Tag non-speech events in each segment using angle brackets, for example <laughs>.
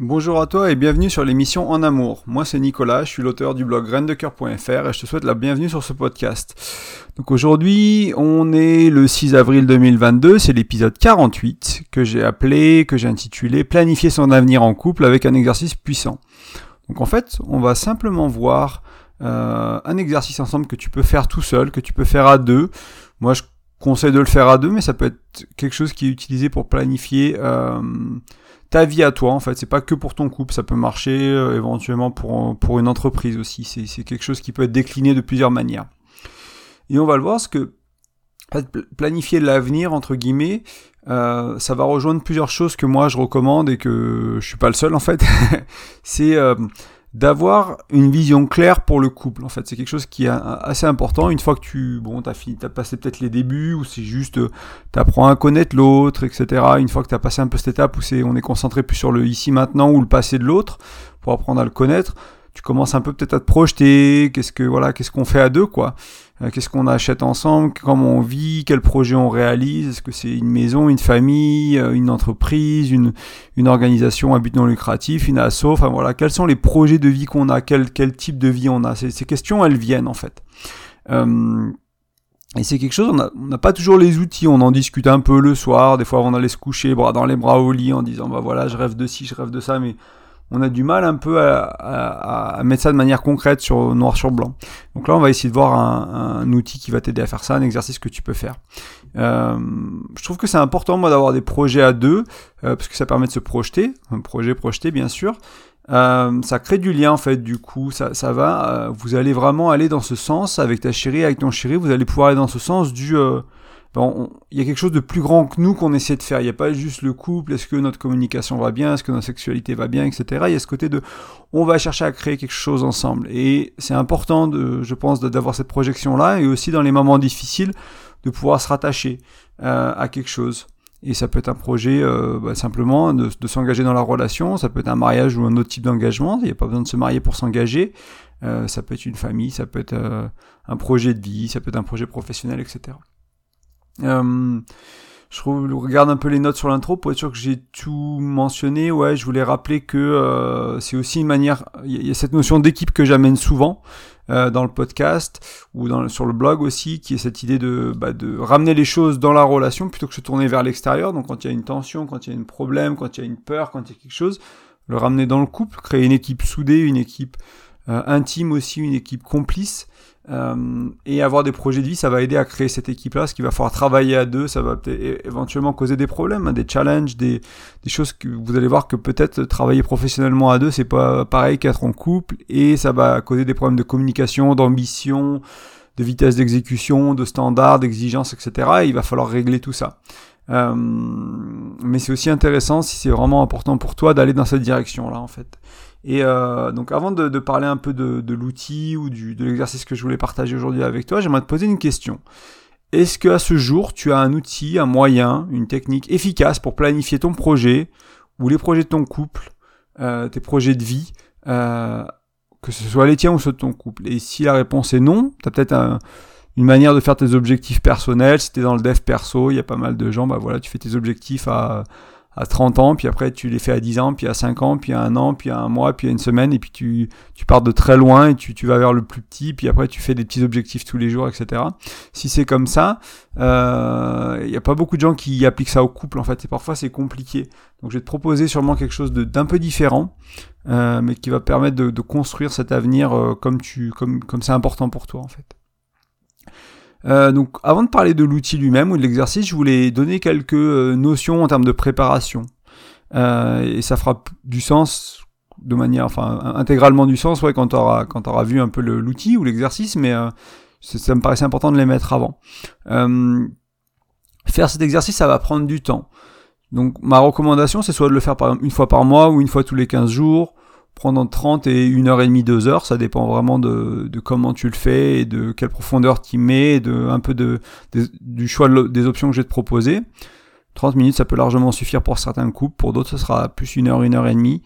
Bonjour à toi et bienvenue sur l'émission En Amour. Moi c'est Nicolas, je suis l'auteur du blog graindecoeur.fr et je te souhaite la bienvenue sur ce podcast. Donc aujourd'hui on est le 6 avril 2022, c'est l'épisode 48 que j'ai appelé, que j'ai intitulé Planifier son avenir en couple avec un exercice puissant. Donc en fait on va simplement voir euh, un exercice ensemble que tu peux faire tout seul, que tu peux faire à deux. Moi je conseille de le faire à deux mais ça peut être quelque chose qui est utilisé pour planifier... Euh, ta vie à toi en fait. C'est pas que pour ton couple, ça peut marcher euh, éventuellement pour, pour une entreprise aussi. C'est quelque chose qui peut être décliné de plusieurs manières. Et on va le voir, parce que planifier l'avenir entre guillemets, euh, ça va rejoindre plusieurs choses que moi je recommande et que je suis pas le seul en fait. <laughs> c'est euh, d'avoir une vision claire pour le couple. En fait, c'est quelque chose qui est assez important. Une fois que tu, bon, t'as fini, t'as passé peut-être les débuts, ou c'est juste, euh, t'apprends à connaître l'autre, etc. Une fois que t'as passé un peu cette étape où c'est, on est concentré plus sur le ici maintenant ou le passé de l'autre, pour apprendre à le connaître, tu commences un peu peut-être à te projeter, qu'est-ce que voilà, qu'est-ce qu'on fait à deux quoi, euh, qu'est-ce qu'on achète ensemble, comment on vit, quel projet on réalise, est-ce que c'est une maison, une famille, euh, une entreprise, une, une organisation à but non lucratif, une asso, enfin voilà, quels sont les projets de vie qu'on a, quel, quel type de vie on a, ces, ces questions elles viennent en fait. Euh, et c'est quelque chose, on n'a pas toujours les outils, on en discute un peu le soir, des fois on allait se coucher, bras dans les bras au lit en disant bah voilà je rêve de ci, je rêve de ça, mais on a du mal un peu à, mettre ça de manière concrète sur noir sur blanc. Donc là, on va essayer de voir un, outil qui va t'aider à faire ça, un exercice que tu peux faire. Euh, je trouve que c'est important moi d'avoir des projets à deux euh, parce que ça permet de se projeter, un projet projeté bien sûr. Euh, ça crée du lien en fait du coup ça, ça va vous allez vraiment aller dans ce sens avec ta chérie avec ton chéri vous allez pouvoir aller dans ce sens du il y a quelque chose de plus grand que nous qu'on essaie de faire. Il n'y a pas juste le couple, est-ce que notre communication va bien, est-ce que notre sexualité va bien, etc. Il y a ce côté de, on va chercher à créer quelque chose ensemble. Et c'est important, de, je pense, d'avoir cette projection-là, et aussi dans les moments difficiles, de pouvoir se rattacher euh, à quelque chose. Et ça peut être un projet euh, bah, simplement de, s'engager dans la relation, ça peut être un mariage ou un autre type d'engagement, il n'y a pas besoin de se marier pour s'engager, euh, ça peut être une famille, ça peut être un projet de vie, ça peut être un projet professionnel, etc. Euh, je regarde un peu les notes sur l'intro pour être sûr que j'ai tout mentionné. Ouais, je voulais rappeler que euh, c'est aussi une manière. Il y a cette notion d'équipe que j'amène souvent euh, dans le podcast ou sur le blog aussi, qui est cette idée de, bah, de ramener les choses dans la relation plutôt que se tourner vers l'extérieur. Donc quand il y a une tension, quand il y a un problème, quand il y a une peur, quand il y a quelque chose, le ramener dans le couple, créer une équipe soudée, une équipe intime aussi, une équipe complice. Euh, et avoir des projets de vie, ça va aider à créer cette équipe-là, ce qu'il va falloir travailler à deux, ça va éventuellement causer des problèmes, hein, des challenges, des, choses que vous allez voir que peut-être travailler professionnellement à deux, c'est pas pareil qu'être en couple, et ça va causer des problèmes de communication, d'ambition, de vitesse d'exécution, de standards, d'exigences, etc. Et il va falloir régler tout ça. Euh, mais c'est aussi intéressant si c'est vraiment important pour toi d'aller dans cette direction-là, en fait. Et euh, donc avant de, parler un peu de, l'outil ou du, de l'exercice que je voulais partager aujourd'hui avec toi, j'aimerais te poser une question. Est-ce que à ce jour, tu as un outil, un moyen, une technique efficace pour planifier ton projet ou les projets de ton couple, euh, tes projets de vie, euh, que ce soit les tiens ou ceux de ton couple? Et si la réponse est non, tu as peut-être une manière de faire tes objectifs personnels. Si tu es dans le dev perso, il y a pas mal de gens, bah voilà, tu fais tes objectifs à à 30 ans, puis après tu les fais à 10 ans, puis à 5 ans, puis à un an, puis à un mois, puis à une semaine, et puis tu, tu pars de très loin et tu, tu vas vers le plus petit, puis après tu fais des petits objectifs tous les jours, etc. Si c'est comme ça, il euh, n'y a pas beaucoup de gens qui appliquent ça au couple en fait, et parfois c'est compliqué. Donc je vais te proposer sûrement quelque chose d'un peu différent, euh, mais qui va permettre de, de construire cet avenir euh, comme tu comme comme c'est important pour toi en fait. Euh, donc avant de parler de l'outil lui-même ou de l'exercice, je voulais donner quelques euh, notions en termes de préparation. Euh, et ça fera du sens de manière, enfin intégralement du sens, quand tu auras, vu un peu l'outil ou l'exercice, mais ça me paraissait important de les mettre avant. faire cet exercice, ça va prendre du temps. Donc ma recommandation, c'est soit de le faire une fois par mois ou une fois tous les 15 jours, prendre 30 et 1 heure et demie, 2 heures, ça dépend vraiment de, de comment tu le fais et de quelle profondeur tu mets, et de un peu de, du choix des options que je vais te proposer. 30 minutes, ça peut largement suffire pour certains couples, pour d'autres, ce sera plus une heure, une heure et demie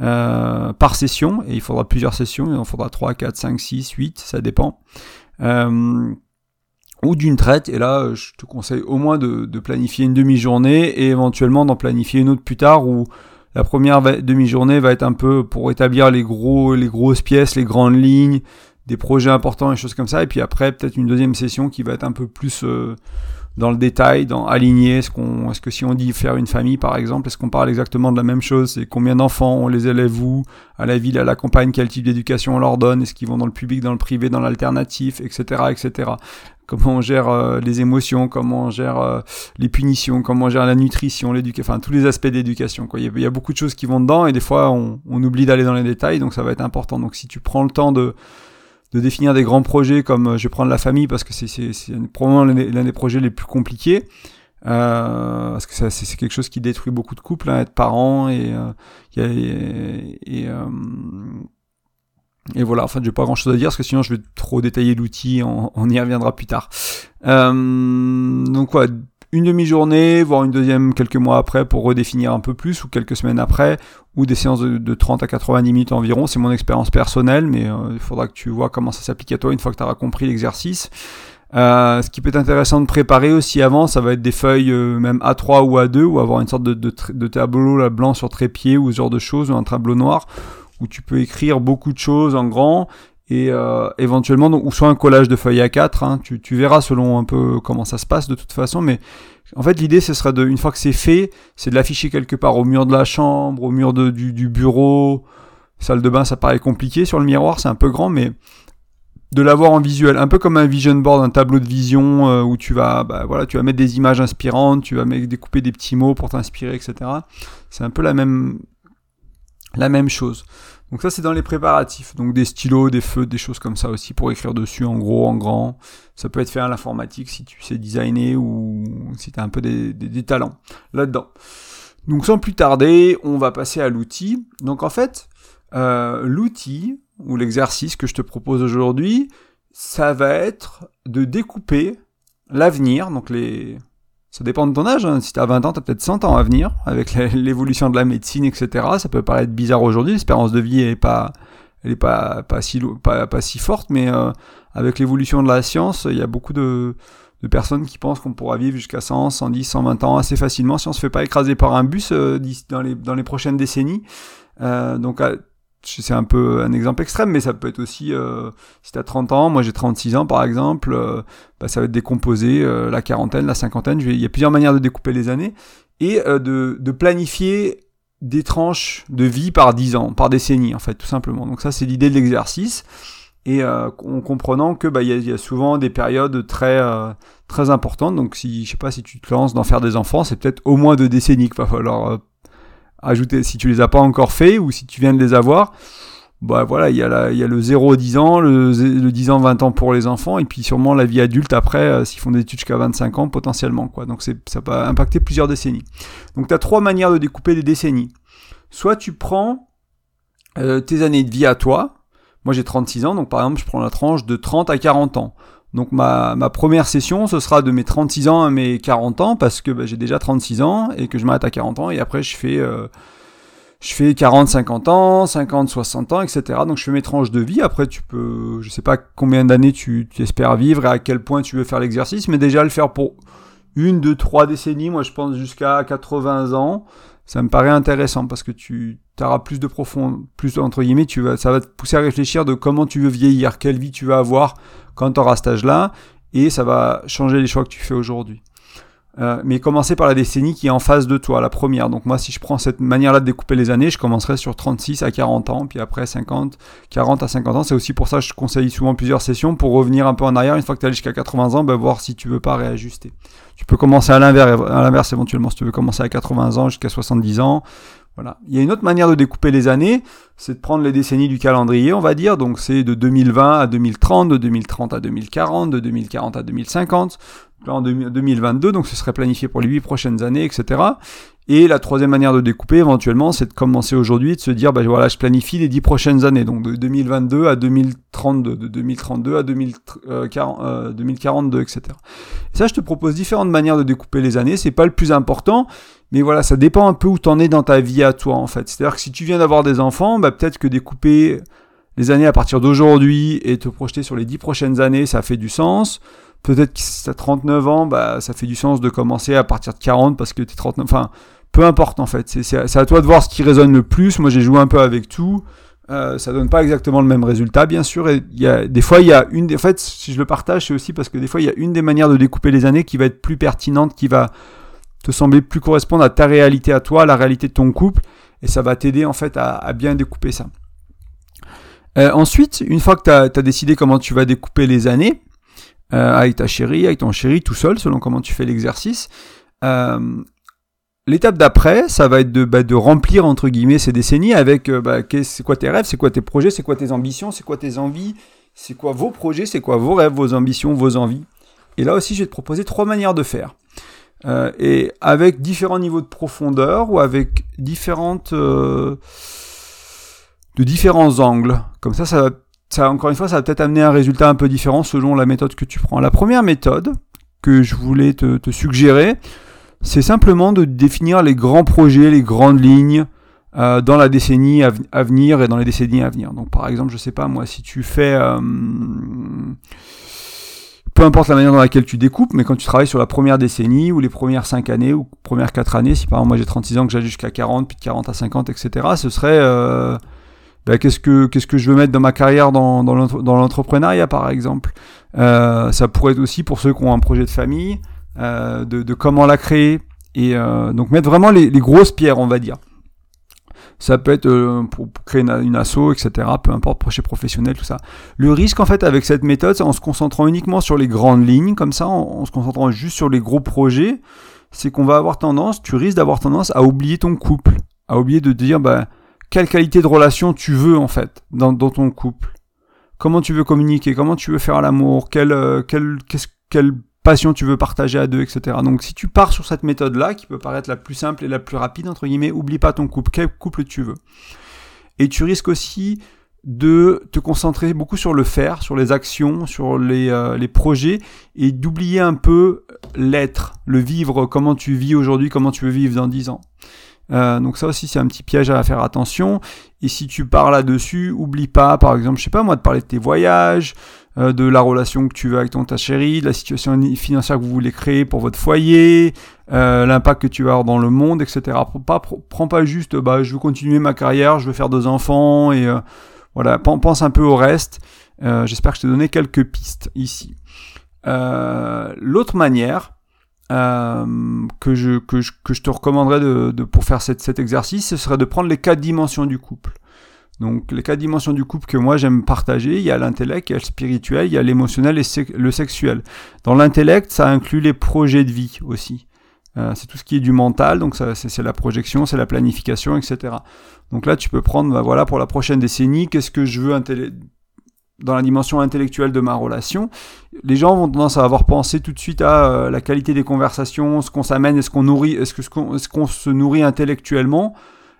euh, par session, et il faudra plusieurs sessions, il en faudra 3, 4, 5, 6, 8, ça dépend. Euh, ou d'une traite, et là, je te conseille au moins de, de planifier une demi-journée, et éventuellement d'en planifier une autre plus tard, ou La première demi-journée va être un peu pour établir les gros, les grosses pièces, les grandes lignes, des projets importants et choses comme ça. Et puis après, peut-être une deuxième session qui va être un peu plus euh, dans le détail, dans aligner. Est-ce qu'on, est-ce que si on dit faire une famille, par exemple, est-ce qu'on parle exactement de la même chose? C'est combien d'enfants on les élève où? À la ville, à la campagne, quel type d'éducation on leur donne? Est-ce qu'ils vont dans le public, dans le privé, dans l'alternatif, etc., etc. Comment on gère euh, les émotions, comment on gère euh, les punitions, comment on gère la nutrition, l'éducation, enfin tous les aspects d'éducation. Il, y a, beaucoup de choses qui vont dedans et des fois on, on oublie d'aller dans les détails, donc ça va être important. Donc si tu prends le temps de de définir des grands projets comme euh, je vais prendre la famille parce que c'est probablement l'un des projets les plus compliqués. Euh, parce que c'est quelque chose qui détruit beaucoup de couples, hein, être parent et, euh, et, euh, et, voilà. En fait, j'ai pas grand chose à dire parce que sinon je vais trop détailler l'outil. On, y reviendra plus tard. Euh, donc quoi, une demi-journée, voire une deuxième quelques mois après pour redéfinir un peu plus, ou quelques semaines après, ou des séances de, 30 à 90 minutes environ. C'est mon expérience personnelle, mais euh, il faudra que tu vois comment ça s'applique à toi une fois que tu auras compris l'exercice. Euh, ce qui peut être intéressant de préparer aussi avant, ça va être des feuilles euh, même A3 ou A2, ou avoir une sorte de, tableau blanc sur trépied, ou ce genre de choses, ou un tableau noir, où tu peux écrire beaucoup de choses en grand, et euh, éventuellement ou soit un collage de feuilles A4 hein, tu, verras selon un peu comment ça se passe de toute façon mais en fait l'idée ce serait de une fois que c'est fait c'est de l'afficher quelque part au mur de la chambre au mur du, bureau. Salle de bain ça paraît compliqué sur le miroir c'est un peu grand mais de l'avoir en visuel un peu comme un vision board un tableau de vision euh, où tu vas bah, voilà tu vas mettre des images inspirantes tu vas découper des petits mots pour t'inspirer etc c'est un peu la même la même chose donc ça c'est dans les préparatifs, donc des stylos, des feux, des choses comme ça aussi pour écrire dessus en gros, en grand. Ça peut être fait à l'informatique si tu sais designer ou si tu as un peu des, talents là-dedans. Donc sans plus tarder, on va passer à l'outil. Donc en fait, euh, l'outil ou l'exercice que je te propose aujourd'hui, ça va être de découper l'avenir, donc les ça dépend de ton âge. Hein. Si tu as 20 ans, tu as peut-être 100 ans à venir avec <laughs> l'évolution de la médecine, etc. Ça peut paraître bizarre aujourd'hui. L'espérance de vie est pas, elle pas, pas, si, pas, pas si forte, mais euh, avec l'évolution de la science, il y a beaucoup de, de personnes qui pensent qu'on pourra vivre jusqu'à 100, 110, 120 ans assez facilement si on se fait pas écraser par un bus euh, dans, les, dans les prochaines décennies. Euh, donc c'est un peu un exemple extrême, mais ça peut être aussi, euh, si tu as 30 ans, moi j'ai 36 ans par exemple, euh, bah, ça va être décomposé, euh, la quarantaine, la cinquantaine, il y a plusieurs manières de découper les années, et de, de, planifier des tranches de vie par 10 ans, par décennie en fait, tout simplement. Donc ça c'est l'idée de l'exercice, et en comprenant que bah il y, y, a souvent des périodes très très importantes, donc si je sais pas si tu te lances d'en faire des enfants, c'est peut-être au moins deux décennies qu'il va falloir ajouter, si tu les as pas encore fait ou si tu viens de les avoir, bah voilà, il y, a il y a le 0 10 ans, le, le 10 ans 20 ans pour les enfants, et puis sûrement la vie adulte après, euh, s'ils font des études jusqu'à 25 ans potentiellement. quoi. Donc c'est, ça peut impacter plusieurs décennies. Donc tu as trois manières de découper les décennies. Soit tu prends euh, tes années de vie à toi, moi j'ai 36 ans, donc par exemple je prends la tranche de 30 à 40 ans. Donc ma, première session, ce sera de mes 36 ans à mes 40 ans, parce que bah, j'ai déjà 36 ans et que je m'arrête à 40 ans, et après je fais, euh, fais 40, 50 ans, 50, 60 ans, etc. Donc je fais mes tranches de vie. Après tu peux, je sais pas combien d'années tu, espères vivre et à quel point tu veux faire l'exercice, mais déjà le faire pour une, deux, trois décennies, moi je pense jusqu'à 80 ans, ça me paraît intéressant parce que tu auras plus de profond, plus entre guillemets, tu vas, ça va te pousser à réfléchir de comment tu veux vieillir, quelle vie tu vas avoir quand tu auras cet âge-là, et ça va changer les choix que tu fais aujourd'hui. Euh, mais commencer par la décennie qui est en face de toi, la première. Donc moi, si je prends cette manière-là de découper les années, je commencerai sur 36 à 40 ans, puis après 50, 40 à 50 ans. C'est aussi pour ça que je conseille souvent plusieurs sessions pour revenir un peu en arrière. Une fois que tu as jusqu'à 80 ans, ben, voir si tu veux pas réajuster. Tu peux commencer à l'inverse, à l'inverse éventuellement, si tu veux commencer à 80 ans jusqu'à 70 ans. Voilà. Il y a une autre manière de découper les années, c'est de prendre les décennies du calendrier, on va dire. Donc c'est de 2020 à 2030, de 2030 à 2040, de 2040 à 2050, en 2022, donc ce serait planifié pour les 8 prochaines années, etc. Et la troisième manière de découper éventuellement, c'est de commencer aujourd'hui, de se dire, bah voilà, je planifie les 10 prochaines années, donc de 2022 à 2032, de 2032 à 2040, 2042, etc. Et ça, je te propose différentes manières de découper les années, c'est pas le plus important, mais voilà, ça dépend un peu où t'en es dans ta vie à toi, en fait. C'est-à-dire que si tu viens d'avoir des enfants, bah peut-être que découper les années à partir d'aujourd'hui et te projeter sur les 10 prochaines années, ça fait du sens. Peut-être que si t'as 39 ans, bah, ça fait du sens de commencer à partir de 40 parce que t'es 39, enfin, peu importe en fait. C'est à toi de voir ce qui résonne le plus. Moi, j'ai joué un peu avec tout. Euh, ça donne pas exactement le même résultat, bien sûr. Et y a, des fois, il y a une des, en fait, si je le partage, c'est aussi parce que des fois, il y a une des manières de découper les années qui va être plus pertinente, qui va te sembler plus correspondre à ta réalité à toi, à la réalité de ton couple, et ça va t'aider en fait à, bien découper ça. Euh, ensuite, une fois que tu as, décidé comment tu vas découper les années, euh, avec ta chérie, avec ton chéri, tout seul, selon comment tu fais l'exercice, euh, L'étape d'après, ça va être de, bah, de, remplir entre guillemets ces décennies avec euh, bah, c'est quoi tes rêves, c'est quoi tes projets, c'est quoi tes ambitions, c'est quoi tes envies, c'est quoi vos projets, c'est quoi vos rêves, vos ambitions, vos envies. Et là aussi, je vais te proposer trois manières de faire. Euh, et avec différents niveaux de profondeur ou avec différentes euh, de différents angles. Comme ça, ça, ça encore une fois, ça va peut-être amener un résultat un peu différent selon la méthode que tu prends. La première méthode que je voulais te, suggérer, c'est simplement de définir les grands projets, les grandes lignes euh, dans la décennie à, venir et dans les décennies à venir. Donc par exemple, je sais pas moi, si tu fais... Euh, peu importe la manière dans laquelle tu découpes, mais quand tu travailles sur la première décennie ou les premières 5 années ou premières 4 années, si par exemple moi j'ai 36 ans que j'allais jusqu'à 40, puis de 40 à 50, etc., ce serait euh, ben, qu'est-ce que qu'est-ce que je veux mettre dans ma carrière dans, dans l'entrepreneuriat par exemple? Euh, ça pourrait être aussi pour ceux qui ont un projet de famille, euh, de, comment la créer, et euh, donc mettre vraiment les, grosses pierres, on va dire. Ça peut être pour, créer une, asso, etc. Peu importe, projet professionnel, tout ça. Le risque, en fait, avec cette méthode, c'est en se concentrant uniquement sur les grandes lignes, comme ça, en, se concentrant juste sur les gros projets, c'est qu'on va avoir tendance, tu risques d'avoir tendance à oublier ton couple, à oublier de dire, bah, quelle qualité de relation tu veux, en fait, dans, ton couple? Comment tu veux communiquer, comment tu veux faire l'amour, quel, quel, quel passion tu veux partager à deux, etc. Donc si tu pars sur cette méthode-là, qui peut paraître la plus simple et la plus rapide, entre guillemets, oublie pas ton couple, quel couple tu veux? Et tu risques aussi de te concentrer beaucoup sur le faire, sur les actions, sur les, euh, les projets, et d'oublier un peu l'être, le vivre, comment tu vis aujourd'hui, comment tu veux vivre dans dix ans. Euh, donc ça aussi c'est un petit piège à faire attention. Et si tu parles là-dessus, oublie pas, par exemple, je sais pas moi, de parler de tes voyages, euh, de la relation que tu veux avec ton ta chérie, de la situation financière que vous voulez créer pour votre foyer, euh, l'impact que tu vas avoir dans le monde, etc. Pas, prends pas juste, bah je veux continuer ma carrière, je veux faire deux enfants et voilà, pense un peu au reste. J'espère que je t'ai donné quelques pistes ici. L'autre manière, euh, que, je, que, je, que, je, te recommanderais de, pour faire cet, cet, exercice, ce serait de prendre les quatre dimensions du couple. Donc les quatre dimensions du couple que moi j'aime partager, il y a l'intellect, il y a le spirituel, il y a l'émotionnel et le sexuel. Dans l'intellect, ça inclut les projets de vie aussi. Euh, c'est tout ce qui est du mental, donc c'est la projection, c'est la planification, etc. Donc là, tu peux prendre, bah, voilà, pour la prochaine décennie, qu'est-ce que je veux dans la dimension intellectuelle de ma relation, les gens vont tendance à avoir pensé tout de suite à euh, la qualité des conversations, ce qu'on s'amène, est-ce qu'on nourrit, est-ce qu'on se nourrit intellectuellement,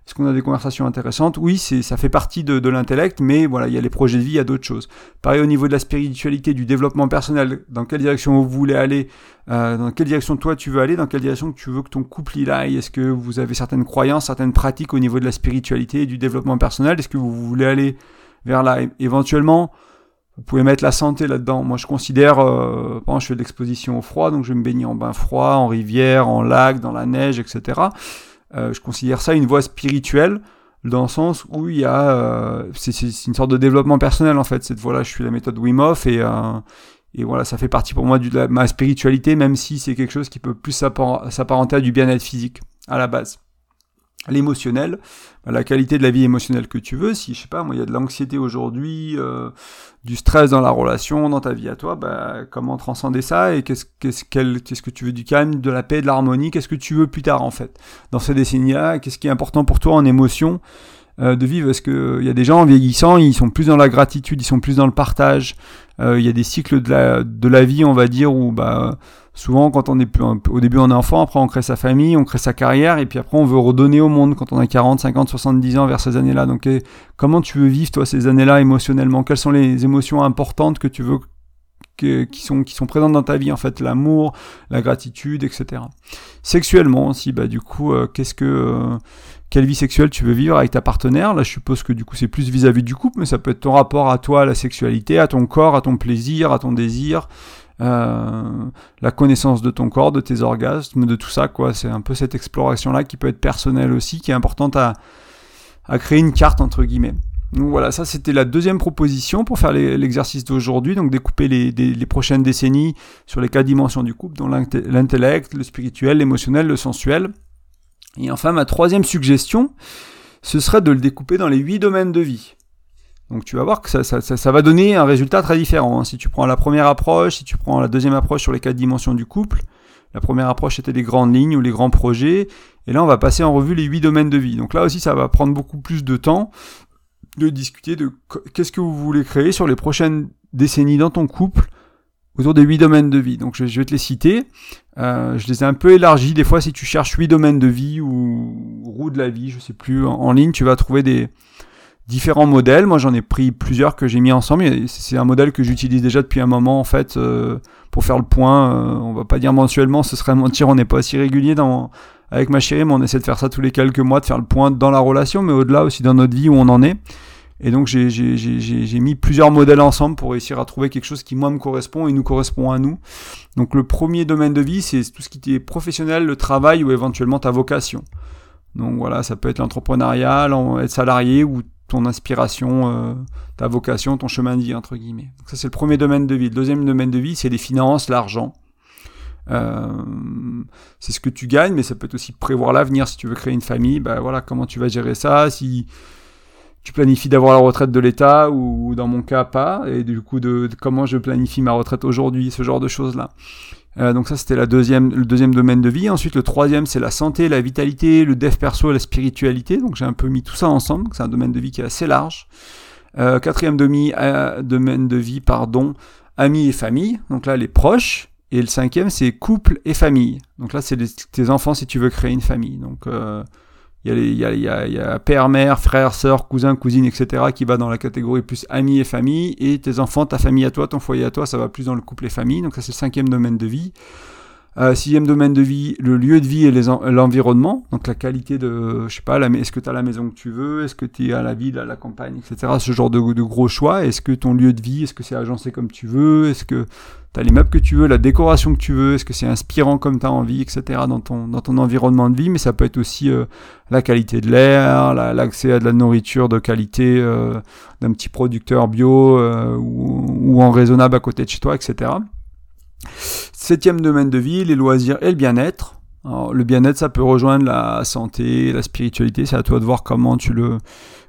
est-ce qu'on a des conversations intéressantes? Oui, ça fait partie de, de l'intellect, mais voilà, il y a les projets de vie, il y a d'autres choses. Pareil au niveau de la spiritualité, du développement personnel, dans quelle direction vous voulez aller, euh, dans quelle direction toi tu veux aller, dans quelle direction tu veux que ton couple il aille? Est-ce que vous avez certaines croyances, certaines pratiques au niveau de la spiritualité et du développement personnel? Est-ce que vous voulez aller vers là? Éventuellement vous pouvez mettre la santé là-dedans. Moi, je considère, euh, je fais de l'exposition au froid, donc je vais me baigner en bain froid, en rivière, en lac, dans la neige, etc. Euh, je considère ça une voie spirituelle, dans le sens où il y a, euh, c'est une sorte de développement personnel en fait. Cette voie-là, je suis la méthode Wim Hof et euh, et voilà, ça fait partie pour moi de ma spiritualité, même si c'est quelque chose qui peut plus s'apparenter à du bien-être physique à la base l'émotionnel, la qualité de la vie émotionnelle que tu veux. Si, je sais pas, moi, il y a de l'anxiété aujourd'hui, euh, du stress dans la relation, dans ta vie à toi, bah, comment transcender ça et qu'est-ce qu'est-ce qu'est-ce que tu veux du calme, de la paix, de l'harmonie, qu'est-ce que tu veux plus tard en fait? Dans ces décennies-là, qu'est-ce qui est important pour toi en émotion euh, de vivre? Est-ce que il y a des gens en vieillissant, ils sont plus dans la gratitude, ils sont plus dans le partage. Euh, il y a des cycles de la de la vie, on va dire, où bah souvent quand on est au début on est enfant, après on crée sa famille, on crée sa carrière, et puis après on veut redonner au monde quand on a 40, 50, 70 ans vers ces années-là. Donc comment tu veux vivre toi ces années-là émotionnellement? Quelles sont les émotions importantes que tu veux qui sont présentes dans ta vie en fait? L'amour la gratitude etc sexuellement aussi bah du coup euh, qu'est-ce que euh, quelle vie sexuelle tu veux vivre avec ta partenaire? Là je suppose que du coup c'est plus vis-à-vis -vis du couple mais ça peut être ton rapport à toi à la sexualité à ton corps à ton plaisir à ton désir euh, la connaissance de ton corps, de tes orgasmes, de tout ça, quoi. C'est un peu cette exploration-là qui peut être personnelle aussi, qui est importante à, à créer une carte, entre guillemets. Donc voilà, ça c'était la deuxième proposition pour faire l'exercice d'aujourd'hui, donc découper les, les, prochaines décennies sur les quatre dimensions du couple, dont l'intellect, le spirituel, l'émotionnel, le sensuel. Et enfin, ma troisième suggestion, ce serait de le découper dans les huit domaines de vie. Donc tu vas voir que ça, va donner un résultat très différent. Hein. Si tu prends la première approche, si tu prends la deuxième approche sur les quatre dimensions du couple, la première approche était les grandes lignes ou les grands projets, et là on va passer en revue les huit domaines de vie. Donc là aussi ça va prendre beaucoup plus de temps de discuter de qu'est-ce que vous voulez créer sur les prochaines décennies dans ton couple autour des huit domaines de vie. Donc je, vais te les citer. Euh, je les ai un peu élargis. Des fois, si tu cherches huit domaines de vie ou roue de la vie, je sais plus, en ligne, tu vas trouver des, différents modèles. Moi, j'en ai pris plusieurs que j'ai mis ensemble. C'est un modèle que j'utilise déjà depuis un moment, en fait, euh, pour faire le point. Euh, on va pas dire mensuellement, ce serait <laughs> mentir. On n'est pas si régulier dans, avec ma chérie, mais on essaie de faire ça tous les quelques mois, de faire le point dans la relation, mais au-delà aussi dans notre vie où on en est. Et donc, j'ai mis plusieurs modèles ensemble pour réussir à trouver quelque chose qui, moi, me correspond et nous correspond à nous. Donc, le premier domaine de vie, c'est tout ce qui est professionnel, le travail ou éventuellement ta vocation. Donc voilà, ça peut être l'entrepreneuriat, être salarié ou ton inspiration, euh, ta vocation, ton chemin de vie, entre guillemets. Ça, c'est le premier domaine de vie. Le deuxième domaine de vie, c'est les finances, l'argent. Euh, c'est ce que tu gagnes, mais ça peut être aussi prévoir l'avenir. Si tu veux créer une famille, ben voilà, comment tu vas gérer ça? Si tu planifies d'avoir la retraite de l'État ou dans mon cas pas, et du coup de comment je planifie ma retraite aujourd'hui, ce genre de choses-là. Euh, donc ça c'était la deuxième, le deuxième domaine de vie. Ensuite le troisième c'est la santé, la vitalité, le dev perso et la spiritualité. Donc j'ai un peu mis tout ça ensemble. C'est un domaine de vie qui est assez large. Euh, quatrième euh, domaine de vie, pardon, amis et famille. Donc là les proches. Et le cinquième c'est couple et famille. Donc là c'est tes enfants si tu veux créer une famille. Donc il y, a, a, a père, mère, frère, sœur, cousin, cousine, etc. qui va dans la catégorie plus amis et famille. Et tes enfants, ta famille à toi, ton foyer à toi, ça va plus dans le couple et famille. Donc ça c'est le cinquième domaine de vie. Euh, sixième domaine de vie, le lieu de vie et l'environnement. donc la qualité de, je sais pas, est-ce que tu as la maison que tu veux, est-ce que tu es à la ville, à la campagne, etc. Ce genre de, gros choix. Est-ce que ton lieu de vie, est-ce que c'est agencé comme tu veux, est-ce que tu as les meubles que tu veux, la décoration que tu veux, est-ce que c'est inspirant comme tu as envie, etc. dans ton, dans ton environnement de vie, mais ça peut être aussi euh, la qualité de l'air, l'accès à de la nourriture de qualité euh, d'un petit producteur bio ou en raisonnable à côté de chez toi, etc. Septième domaine de vie, les loisirs et le bien-être. le bien-être, ça peut rejoindre la santé, la spiritualité. C'est à toi de voir comment tu le,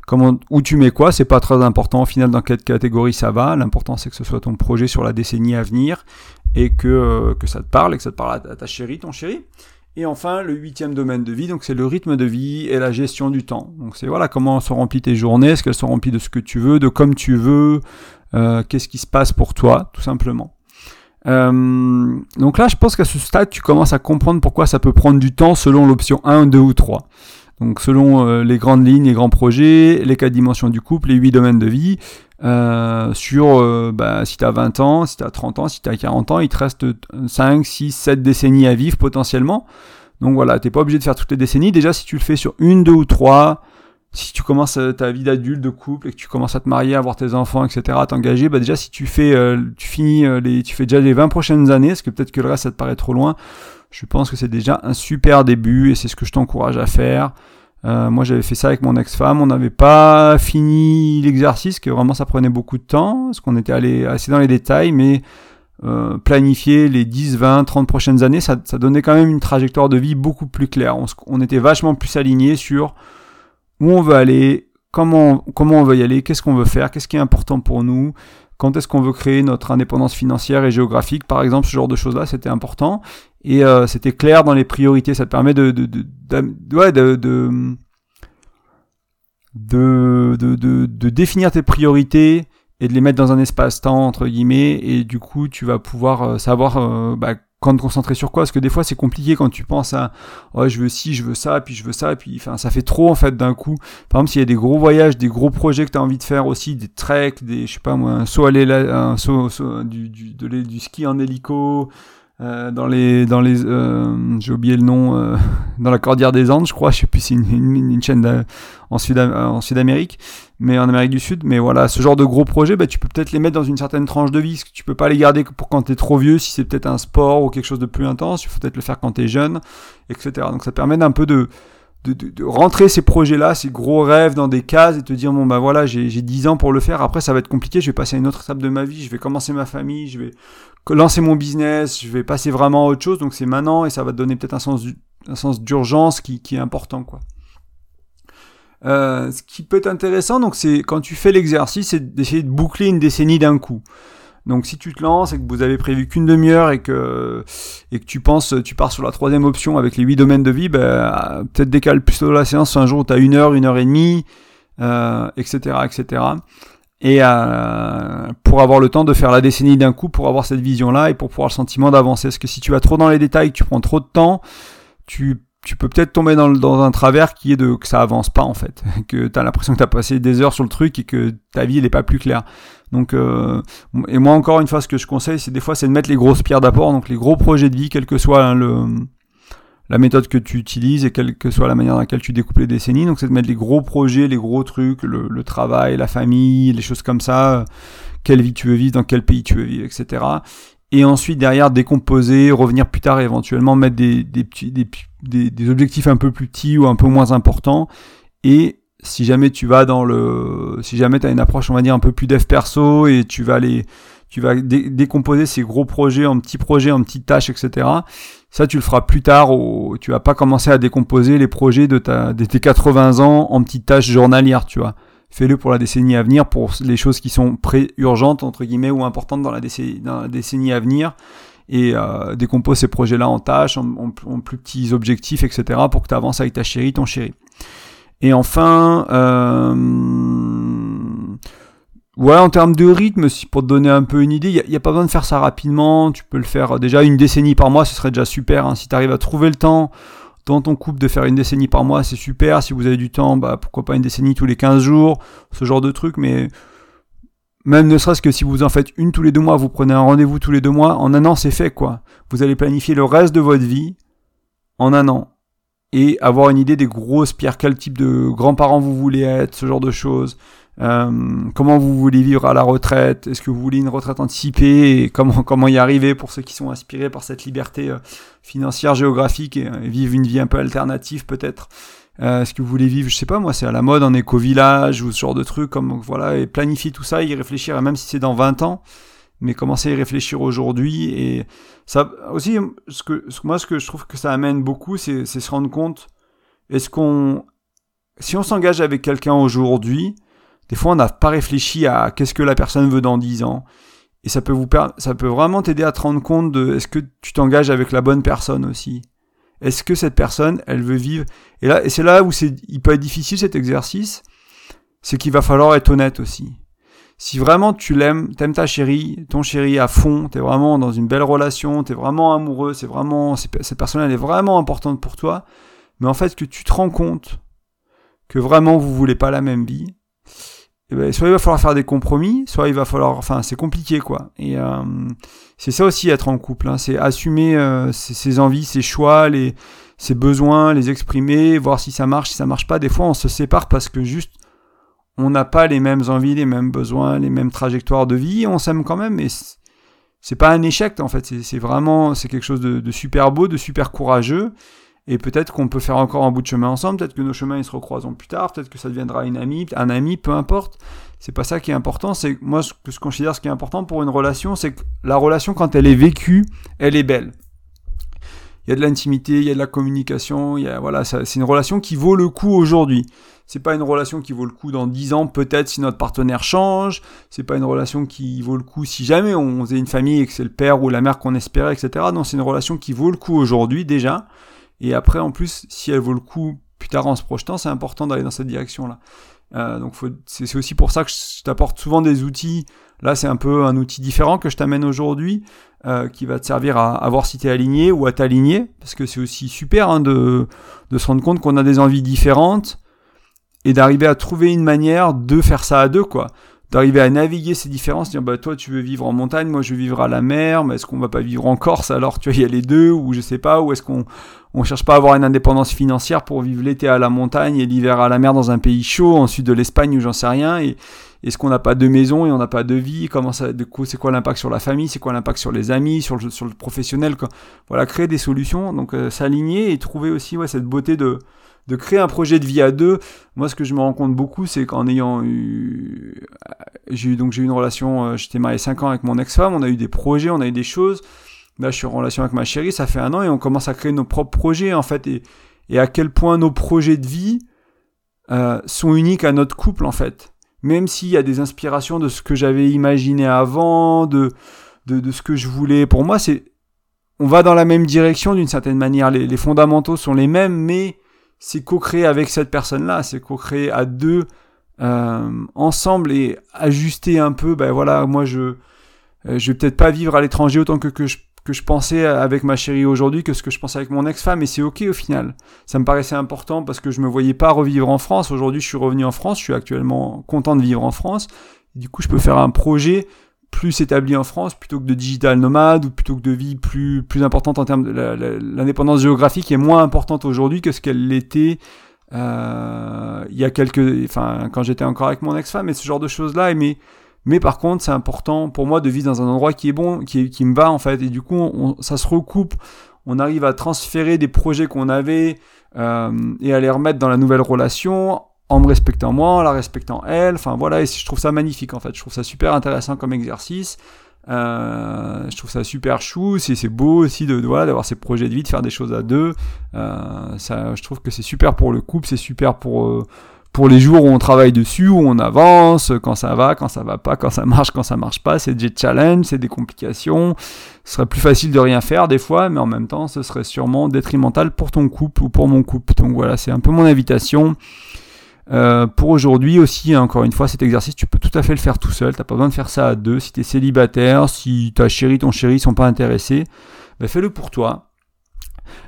comment, où tu mets quoi. C'est pas très important. Au final, dans quelle catégorie ça va. L'important, c'est que ce soit ton projet sur la décennie à venir et que, euh, que ça te parle et que ça te parle à ta chérie, ton chéri. Et enfin, le huitième domaine de vie, donc c'est le rythme de vie et la gestion du temps. Donc c'est voilà comment sont remplies tes journées, est-ce qu'elles sont remplies de ce que tu veux, de comme tu veux, euh, qu'est-ce qui se passe pour toi, tout simplement. Euh, donc là, je pense qu'à ce stade, tu commences à comprendre pourquoi ça peut prendre du temps selon l'option 1, 2 ou 3. Donc selon euh, les grandes lignes, les grands projets, les quatre dimensions du couple, les huit domaines de vie, euh, sur euh, bah, si tu as 20 ans, si tu as 30 ans, si tu as 40 ans, il te reste 5, 6, 7 décennies à vivre potentiellement. Donc voilà, t'es pas obligé de faire toutes les décennies. Déjà, si tu le fais sur une, deux ou trois, si tu commences euh, ta vie d'adulte, de couple, et que tu commences à te marier, à avoir tes enfants, etc., à t'engager, bah déjà si tu fais, euh, tu finis euh, les, tu fais déjà les 20 prochaines années, parce que peut-être que le reste ça te paraît trop loin, je pense que c'est déjà un super début et c'est ce que je t'encourage à faire. moi j'avais fait ça avec mon ex-femme, on n'avait pas fini l'exercice, que vraiment ça prenait beaucoup de temps, parce qu'on était allé assez dans les détails, mais planifier les 10, 20, 30 prochaines années, ça, ça, donnait quand même une trajectoire de vie beaucoup plus claire. On, on était vachement plus alignés sur où on veut aller, comment, comment on veut y aller, qu'est-ce qu'on veut faire, qu'est-ce qui est important pour nous, quand est-ce qu'on veut créer notre indépendance financière et géographique, par exemple, ce genre de choses-là, c'était important. Et euh, c'était clair dans les priorités, ça te permet de, de, de, de, de, de, définir tes priorités et de les mettre dans un espace-temps, entre guillemets, et du coup, tu vas pouvoir euh, savoir euh, bah, quand te concentrer sur quoi? Parce que des fois c'est compliqué quand tu penses à oh, je veux ci, je veux ça, puis je veux ça, puis enfin ça fait trop en fait d'un coup. Par exemple, s'il y a des gros voyages, des gros projets que tu as envie de faire aussi, des treks, des je sais pas moi, un saut là, un du, du, du ski en hélico, euh, dans les dans les euh, j'ai oublié le nom euh, <laughs> dans la Cordillère des Andes je crois je sais plus c'est une, une, chaîne en Sud en Sud Amérique mais en Amérique du Sud mais voilà ce genre de gros projets bah, tu peux peut-être les mettre dans une certaine tranche de vie parce que tu peux pas les garder pour quand t'es trop vieux si c'est peut-être un sport ou quelque chose de plus intense il faut peut-être le faire quand t'es jeune etc donc ça permet d'un peu de de, de, de, rentrer ces projets-là, ces gros rêves dans des cases et te dire bon bah voilà j'ai 10 ans pour le faire. Après ça va être compliqué, je vais passer à une autre étape de ma vie, je vais commencer ma famille, je vais lancer mon business, je vais passer vraiment à autre chose. Donc c'est maintenant et ça va te donner peut-être un sens un sens d'urgence qui, qui, est important quoi. Euh, ce qui peut être intéressant donc c'est quand tu fais l'exercice, c'est d'essayer de boucler une décennie d'un coup. Donc si tu te lances et que vous avez prévu qu'une demi-heure et que et que tu penses, tu pars sur la troisième option avec les huit domaines de vie, ben, peut-être décale plutôt la séance un jour où tu as une heure, une heure et demie, euh, etc., etc. Et euh, pour avoir le temps de faire la décennie d'un coup, pour avoir cette vision-là et pour pouvoir le sentiment d'avancer. Parce que si tu vas trop dans les détails, tu prends trop de temps, tu tu peux peut-être tomber dans, dans, un travers qui est de que ça avance pas en fait, <laughs> que tu as l'impression que tu as passé des heures sur le truc et que ta vie n'est pas plus claire. Donc euh, et moi encore une fois ce que je conseille c'est des fois c'est de mettre les grosses pierres d'apport, donc les gros projets de vie, quelle que soit hein, le la méthode que tu utilises et quelle que soit la manière dans laquelle tu découpes les décennies. Donc c'est de mettre les gros projets, les gros trucs, le, travail, la famille, les choses comme ça, quelle vie tu veux vivre, dans quel pays tu veux vivre, etc et ensuite derrière décomposer, revenir plus tard éventuellement mettre des, petits, des, des, objectifs un peu plus petits ou un peu moins importants et si jamais tu vas dans le si jamais tu as une approche on va dire un peu plus dev perso et tu vas aller tu vas décomposer ces gros projets en petits projets en petites tâches etc ça tu le feras plus tard au, tu vas pas commencer à décomposer les projets de tes 80 ans en petites tâches journalières tu vois fais-le pour la décennie à venir, pour les choses qui sont pré-urgentes, entre guillemets, ou importantes dans la décennie, dans la décennie à venir, et euh, décompose ces projets-là en tâches, en, plus petits objectifs, etc., pour que tu avances avec ta chérie, ton chéri. Et enfin, euh, ouais, en termes de rythme, pour te donner un peu une idée, il n'y a, pas besoin de faire ça rapidement, tu peux le faire déjà une décennie par mois, ce serait déjà super, hein. si tu arrives à trouver le temps dans ton couple de faire une décennie par mois, c'est super. Si vous avez du temps, bah pourquoi pas une décennie tous les 15 jours, ce genre de truc, mais même ne serait-ce que si vous en faites une tous les deux mois, vous prenez un rendez-vous tous les deux mois, en un an c'est fait quoi. Vous allez planifier le reste de votre vie en un an et avoir une idée des grosses pierres, quel type de grands-parents vous voulez être, ce genre de choses. Euh, comment vous voulez vivre à la retraite? Est-ce que vous voulez une retraite anticipée? Et comment comment y arriver pour ceux qui sont inspirés par cette liberté euh, financière, géographique et, vivre une vie un peu alternative peut-être? Euh, Est-ce que vous voulez vivre, je sais pas moi, c'est à la mode en éco-village ou ce genre de trucs comme voilà et planifier tout ça, y réfléchir, même si c'est dans 20 ans, mais commencer à y réfléchir aujourd'hui et ça aussi ce que moi ce que je trouve que ça amène beaucoup, c'est se rendre compte est-ce qu'on si on s'engage avec quelqu'un aujourd'hui des fois, on n'a pas réfléchi à qu'est-ce que la personne veut dans 10 ans. Et ça peut vous ça peut vraiment t'aider à te rendre compte de est-ce que tu t'engages avec la bonne personne aussi? Est-ce que cette personne, elle veut vivre? Et là, et c'est là où il peut être difficile cet exercice, c'est qu'il va falloir être honnête aussi. Si vraiment tu l'aimes, t'aimes ta chérie, ton chéri à fond, t'es vraiment dans une belle relation, t'es vraiment amoureux, c'est vraiment, cette personne elle est vraiment importante pour toi, mais en fait que tu te rends compte que vraiment vous voulez pas la même vie, eh ben, soit il va falloir faire des compromis, soit il va falloir, enfin c'est compliqué quoi. Et euh, c'est ça aussi être en couple, hein. c'est assumer euh, ses, envies, ses choix, les, ses besoins, les exprimer, voir si ça marche, si ça marche pas. Des fois on se sépare parce que juste on n'a pas les mêmes envies, les mêmes besoins, les mêmes trajectoires de vie, on s'aime quand même, mais c'est pas un échec en fait, c'est vraiment c'est quelque chose de, de super beau, de super courageux. Et peut-être qu'on peut faire encore un bout de chemin ensemble, peut-être que nos chemins ils se recroiseront plus tard, peut-être que ça deviendra une amie, un ami, peu importe. C'est pas ça qui est important, c'est moi ce que je considère ce qui est important pour une relation, c'est que la relation quand elle est vécue, elle est belle. Il y a de l'intimité, il y a de la communication, il y a voilà, c'est une relation qui vaut le coup aujourd'hui. C'est pas une relation qui vaut le coup dans 10 ans, peut-être si notre partenaire change. C'est pas une relation qui vaut le coup si jamais on faisait une famille et que c'est le père ou la mère qu'on espérait, etc. Non, c'est une relation qui vaut le coup aujourd'hui déjà. Et après, en plus, si elle vaut le coup plus tard en se projetant, c'est important d'aller dans cette direction-là. Euh, donc c'est aussi pour ça que je t'apporte souvent des outils. Là, c'est un peu un outil différent que je t'amène aujourd'hui, euh, qui va te servir à, voir si tu es aligné ou à t'aligner, parce que c'est aussi super hein, de, de se rendre compte qu'on a des envies différentes et d'arriver à trouver une manière de faire ça à deux, quoi d'arriver à naviguer ces différences, dire bah toi tu veux vivre en montagne, moi je veux vivre à la mer, mais est-ce qu'on va pas vivre en Corse alors tu vois il y a les deux ou je sais pas ou est-ce qu'on on cherche pas à avoir une indépendance financière pour vivre l'été à la montagne et l'hiver à la mer dans un pays chaud, ensuite de l'Espagne ou j'en sais rien et est-ce qu'on n'a pas de maison et on n'a pas de vie Comment ça, coup, c'est quoi l'impact sur la famille C'est quoi l'impact sur les amis, sur le, sur le professionnel Voilà, créer des solutions, donc euh, s'aligner et trouver aussi ouais, cette beauté de, de créer un projet de vie à deux. Moi, ce que je me rends compte beaucoup, c'est qu'en ayant eu, j'ai eu donc j'ai eu une relation, euh, j'étais marié 5 ans avec mon ex-femme, on a eu des projets, on a eu des choses. Là, je suis en relation avec ma chérie, ça fait un an et on commence à créer nos propres projets en fait et, et à quel point nos projets de vie euh, sont uniques à notre couple en fait. Même s'il y a des inspirations de ce que j'avais imaginé avant, de, de, de ce que je voulais. Pour moi, c'est on va dans la même direction d'une certaine manière. Les, les fondamentaux sont les mêmes, mais c'est co-créer avec cette personne-là, c'est co-créer à deux euh, ensemble et ajuster un peu. Ben voilà, moi je euh, je vais peut-être pas vivre à l'étranger autant que, que je que je pensais avec ma chérie aujourd'hui que ce que je pensais avec mon ex-femme et c'est ok au final. Ça me paraissait important parce que je me voyais pas revivre en France. Aujourd'hui, je suis revenu en France, je suis actuellement content de vivre en France. du coup, je peux faire un projet plus établi en France plutôt que de digital nomade ou plutôt que de vie plus plus importante en termes de l'indépendance géographique est moins importante aujourd'hui que ce qu'elle l'était euh, il y a quelques enfin quand j'étais encore avec mon ex-femme et ce genre de choses là mais mais par contre c'est important pour moi de vivre dans un endroit qui est bon qui, qui me va en fait. Et du coup ça se recoupe. On arrive à transférer des projets qu'on avait euh, et à les remettre dans la nouvelle relation en me respectant moi, en la respectant elle. Enfin voilà, je trouve ça magnifique en fait. Je trouve ça super intéressant comme exercice. Euh, je trouve ça super chou. C'est beau aussi de, voilà d'avoir ces projets de vie, de faire des choses à deux. Euh, ça, je trouve que c'est super pour le couple, c'est super pour euh, pour les jours où on travaille dessus, où on avance, quand ça va, quand ça va pas, quand ça marche, quand ça marche pas, c'est des challenges, c'est des complications. Ce serait plus facile de rien faire des fois, mais en même temps, ce serait sûrement détrimental pour ton couple ou pour mon couple. Donc voilà, c'est un peu mon invitation. Euh, pour aujourd'hui aussi, encore une fois, cet exercice, tu peux tout à fait le faire tout seul. T'as pas besoin de faire ça à deux. Si tu es célibataire, si ta chérie, ton chéri sont pas intéressés, ben fais-le pour toi.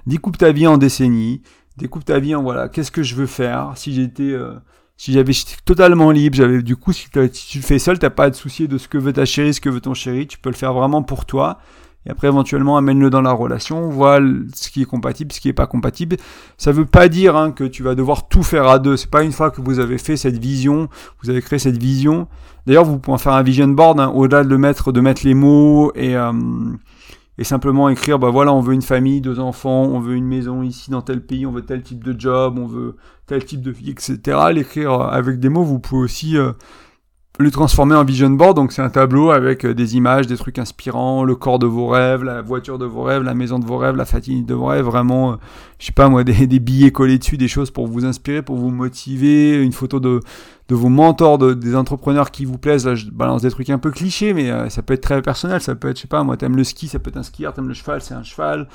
Découpe ta vie en décennies. Découpe ta vie en voilà, qu'est-ce que je veux faire? Si j'étais, euh, si j'avais totalement libre, j'avais du coup, si, tu le fais seul, t'as pas à te soucier de ce que veut ta chérie, ce que veut ton chéri. Tu peux le faire vraiment pour toi et après éventuellement amène-le dans la relation, vois ce qui est compatible, ce qui est pas compatible. Ça veut pas dire hein, que tu vas devoir tout faire à deux. C'est pas une fois que vous avez fait cette vision, vous avez créé cette vision. D'ailleurs, vous pouvez faire un vision board hein, au-delà de mettre, les mots et euh, et simplement écrire bah voilà on veut une famille deux enfants on veut une maison ici dans tel pays on veut tel type de job on veut tel type de vie etc l'écrire avec des mots vous pouvez aussi euh, le transformer en vision board. Donc c'est un tableau avec euh, des images, des trucs inspirants, le corps de vos rêves, la voiture de vos rêves, la maison de vos rêves, la fatigue de vos rêves. Vraiment, euh, je sais pas moi, <laughs> des, billets collés dessus, des choses pour vous inspirer, pour vous motiver, une photo de, de vos mentors, de, des entrepreneurs qui vous plaisent. Là, je balance des trucs un peu clichés, mais euh, ça peut être très personnel. Ça peut être, je sais pas moi, t'aimes le ski, ça peut être un skieur. T'aimes le cheval, c'est un cheval.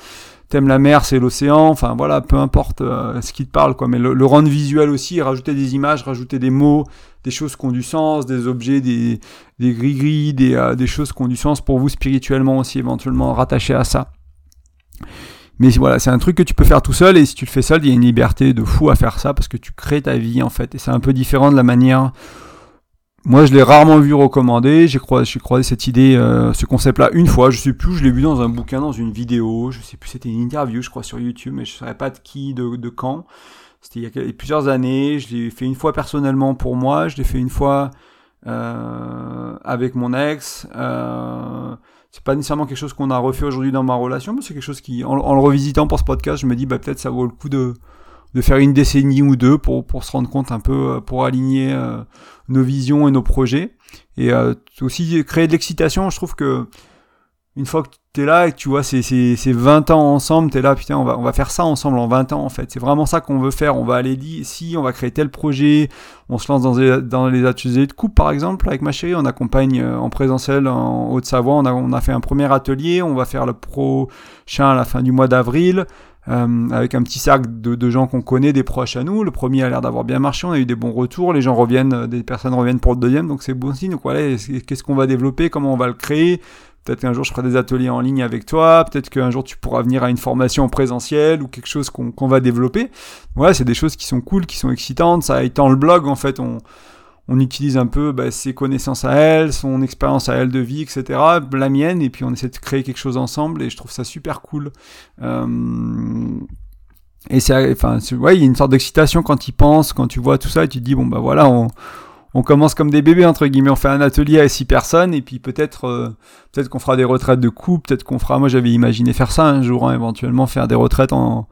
T'aimes la mer, c'est l'océan. Enfin voilà, peu importe ce qui te parle quoi. Mais le, rendre visuel aussi, rajouter des images, rajouter des mots des choses qui ont du sens, des objets, des, gris-gris, des, euh, des choses qui ont du sens pour vous spirituellement aussi, éventuellement rattachés à ça. Mais voilà, c'est un truc que tu peux faire tout seul, et si tu le fais seul, il y a une liberté de fou à faire ça, parce que tu crées ta vie, en fait, et c'est un peu différent de la manière... Moi, je l'ai rarement vu recommander. J'ai croisé, croisé cette idée, euh, ce concept-là une fois. Je sais plus, je l'ai vu dans un bouquin, dans une vidéo. Je sais plus, c'était une interview, je crois, sur YouTube, mais je ne saurais pas de qui, de, de quand. C'était il y a plusieurs années. Je l'ai fait une fois personnellement pour moi. Je l'ai fait une fois euh, avec mon ex. Euh, c'est pas nécessairement quelque chose qu'on a refait aujourd'hui dans ma relation, mais c'est quelque chose qui, en, le revisitant pour ce podcast, je me dis bah peut-être ça vaut le coup de de faire une décennie ou deux pour pour se rendre compte un peu, euh, pour aligner euh, nos visions et nos projets. Et euh, aussi créer de l'excitation. Je trouve que une fois que t'es là et que tu vois ces, ces, ces 20 ans ensemble, t'es là, putain, on va, on va faire ça ensemble en 20 ans en fait. C'est vraiment ça qu'on veut faire. On va aller ici, on va créer tel projet, on se lance dans les, dans les ateliers de coupe par exemple. Avec ma chérie, on accompagne euh, en présentiel en Haute-Savoie. On a, on a fait un premier atelier, on va faire le prochain à la fin du mois d'avril. Euh, avec un petit cercle de, gens qu'on connaît, des proches à nous. Le premier a l'air d'avoir bien marché, on a eu des bons retours, les gens reviennent, euh, des personnes reviennent pour le deuxième, donc c'est bon signe. Donc voilà, qu'est-ce qu'on va développer, comment on va le créer, Peut-être qu'un jour je ferai des ateliers en ligne avec toi. Peut-être qu'un jour tu pourras venir à une formation en présentiel ou quelque chose qu'on va développer. Ouais, c'est des choses qui sont cool, qui sont excitantes. Ça étend le blog, en fait, on, on utilise un peu bah, ses connaissances à elle, son expérience à elle de vie, etc., la mienne, et puis on essaie de créer quelque chose ensemble, et je trouve ça super cool. Euh, et c'est, enfin, ouais, il y a une sorte d'excitation quand tu penses, quand tu vois tout ça, et tu te dis, bon, bah voilà, on, on commence comme des bébés, entre guillemets, on fait un atelier à six personnes, et puis peut-être, euh, peut-être qu'on fera des retraites de couple, peut-être qu'on fera, moi j'avais imaginé faire ça un jour, hein, éventuellement faire des retraites en,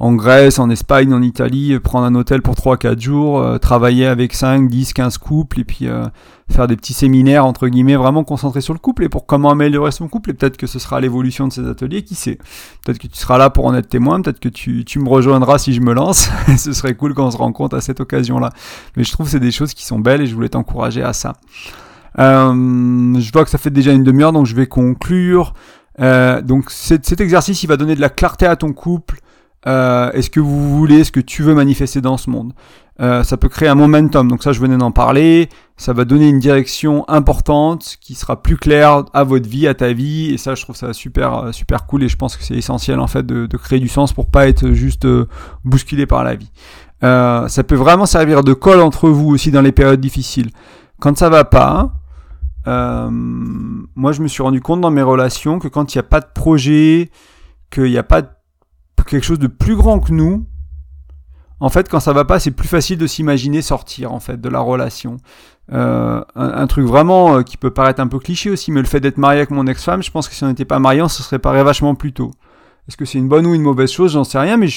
en Grèce, en Espagne, en Italie, euh, prendre un hôtel pour 3-4 jours, euh, travailler avec 5, 10, 15 couples et puis euh, faire des petits séminaires entre guillemets vraiment concentrés sur le couple et pour comment améliorer son couple et peut-être que ce sera l'évolution de ces ateliers, qui sait. Peut-être que tu seras là pour en être témoin, peut-être que tu, tu me rejoindras si je me lance, <laughs> ce serait cool qu'on se rencontre à cette occasion-là. Mais je trouve que c'est des choses qui sont belles et je voulais t'encourager à ça. je vois que ça fait déjà une demi-heure donc je vais conclure. donc cet exercice il va donner de la clarté à ton couple euh, est-ce que vous voulez, ce que tu veux manifester dans ce monde? Euh, ça peut créer un momentum, donc ça je venais d'en parler, ça va donner une direction importante qui sera plus claire à votre vie, à ta vie, et ça je trouve ça super euh, super cool et je pense que c'est essentiel en fait de, créer du sens pour pas être juste bousculé par la vie. ça peut vraiment servir de colle entre vous aussi dans les périodes difficiles. Quand ça va pas, moi je me suis rendu compte dans mes relations que quand il n'y a pas de projet, qu'il n'y a pas de quelque chose de plus grand que nous, en fait, quand ça va pas, c'est plus facile de s'imaginer sortir en fait de la relation. Euh, un, truc vraiment euh, qui peut paraître un peu cliché aussi, mais le fait d'être marié avec mon ex-femme, je pense que si on n'était pas marié, on se serait paré vachement plus tôt. Est-ce que c'est une bonne ou une mauvaise chose? J'en sais rien, mais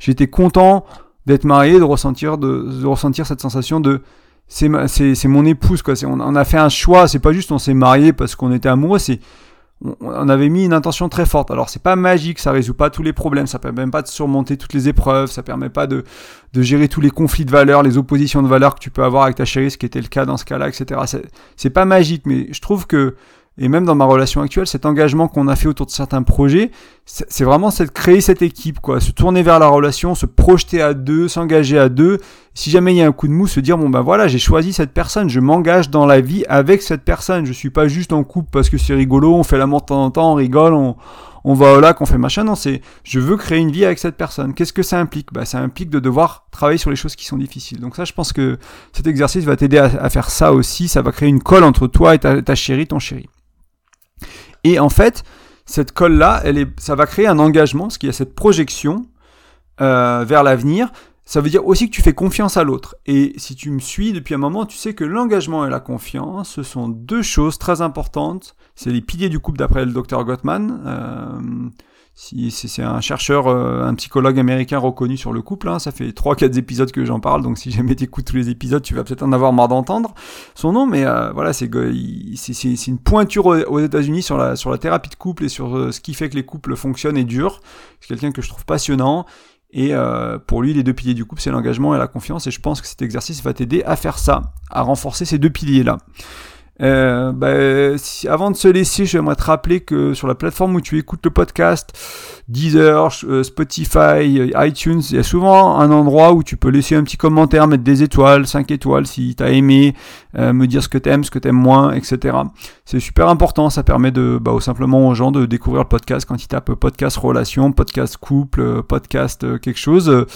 j'étais content d'être marié, de ressentir, de, ressentir cette sensation de c'est mon épouse quoi. On, a fait un choix. C'est pas juste on s'est marié parce qu'on était amoureux. C'est on avait mis une intention très forte. Alors c'est pas magique, ça résout pas tous les problèmes, ça permet même pas de surmonter toutes les épreuves, ça permet pas de, de gérer tous les conflits de valeurs, les oppositions de valeurs que tu peux avoir avec ta chérie, ce qui était le cas dans ce cas-là, etc. C'est pas magique, mais je trouve que et même dans ma relation actuelle, cet engagement qu'on a fait autour de certains projets, c'est vraiment cette, créer cette équipe, quoi, se tourner vers la relation, se projeter à deux, s'engager à deux. Si jamais il y a un coup de mou, se dire bon ben voilà, j'ai choisi cette personne, je m'engage dans la vie avec cette personne. Je suis pas juste en couple parce que c'est rigolo, on fait l'amour de temps en temps, on rigole, on, on va au lac, on fait machin. Non, c'est je veux créer une vie avec cette personne. Qu'est-ce que ça implique? Bah, Ça implique de devoir travailler sur les choses qui sont difficiles. Donc ça, je pense que cet exercice va t'aider à, faire ça aussi. Ça va créer une colle entre toi et ta, ta chérie, ton chéri. Et en fait, cette colle-là, ça va créer un engagement, parce qu'il y a cette projection euh, vers l'avenir. Ça veut dire aussi que tu fais confiance à l'autre. Et si tu me suis depuis un moment, tu sais que l'engagement et la confiance, ce sont deux choses très importantes. C'est les piliers du couple d'après le docteur Gottman. Euh, si c'est un chercheur, euh, un psychologue américain reconnu sur le couple. Hein, ça fait 3-4 épisodes que j'en parle, donc si jamais tu écoutes tous les épisodes, tu vas peut-être en avoir marre d'entendre son nom, mais euh, voilà, c'est une pointure aux, États-Unis sur la sur la thérapie de couple et sur euh, ce qui fait que les couples fonctionnent et durent. C'est quelqu'un que je trouve passionnant. Et pour lui, les deux piliers du couple, c'est l'engagement et la confiance. Et je pense que cet exercice va t'aider à faire ça, à renforcer ces deux piliers-là. Euh, bah, si, avant de se laisser, j'aimerais te rappeler que sur la plateforme où tu écoutes le podcast, Deezer, euh, Spotify, euh, iTunes, il y a souvent un endroit où tu peux laisser un petit commentaire, mettre des étoiles, 5 étoiles si tu as aimé, me dire ce que t'aimes, ce que t'aimes moins, etc. C'est super important, ça permet de, bah, simplement aux gens de découvrir le podcast quand ils tapent podcast relation, podcast couple, podcast quelque chose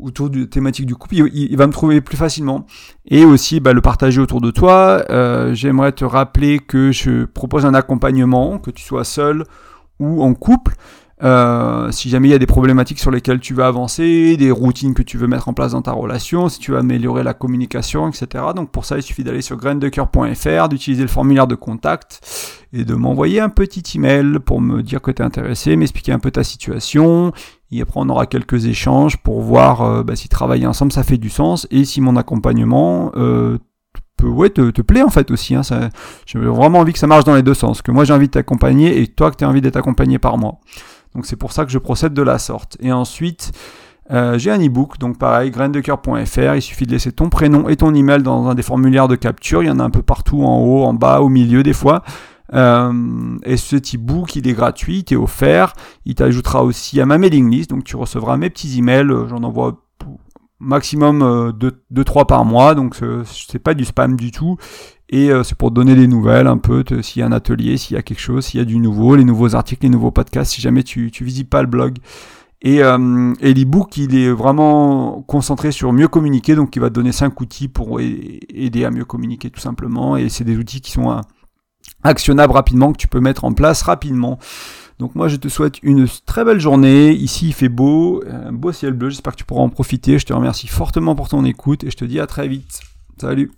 autour du thématique du couple, il, va me trouver plus facilement. Et aussi bah, le partager autour de toi. Euh, j'aimerais te rappeler que je propose un accompagnement, que tu sois seul ou en couple. Euh, si jamais il y a des problématiques sur lesquelles tu veux avancer, des routines que tu veux mettre en place dans ta relation, si tu veux améliorer la communication, etc. Donc pour ça, il suffit d'aller sur graindecoeur.fr, d'utiliser le formulaire de contact et de m'envoyer un petit email pour me dire que tu es intéressé, m'expliquer un peu ta situation. Et après, on aura quelques échanges pour voir euh, bah, si travailler ensemble, ça fait du sens et si mon accompagnement euh, peut ouais, te, te plaît en fait aussi. Hein, j'ai vraiment envie que ça marche dans les deux sens, que moi j'ai envie de t'accompagner et toi que tu as envie d'être accompagné par moi. Donc c'est pour ça que je procède de la sorte. Et ensuite, euh, j'ai un e-book, donc pareil, graindecoeur.fr. Il suffit de laisser ton prénom et ton email dans un des formulaires de capture. Il y en a un peu partout, en haut, en bas, au milieu des fois. Euh, et ce e-book, il est gratuit, il est offert. Il t'ajoutera aussi à ma mailing list, donc tu recevras mes petits emails. J'en envoie maximum 2-3 euh, par mois, donc c'est pas du spam du tout. Et euh, c'est pour donner des nouvelles un peu, s'il y a un atelier, s'il y a quelque chose, s'il y a du nouveau, les nouveaux articles, les nouveaux podcasts, si jamais tu, tu visites pas le blog. Et, euh, et l'ebook, il est vraiment concentré sur mieux communiquer, donc il va te donner 5 outils pour aider à mieux communiquer tout simplement. Et c'est des outils qui sont euh, actionnables rapidement, que tu peux mettre en place rapidement. Donc moi je te souhaite une très belle journée. Ici il fait beau, un beau ciel bleu. J'espère que tu pourras en profiter. Je te remercie fortement pour ton écoute et je te dis à très vite. Salut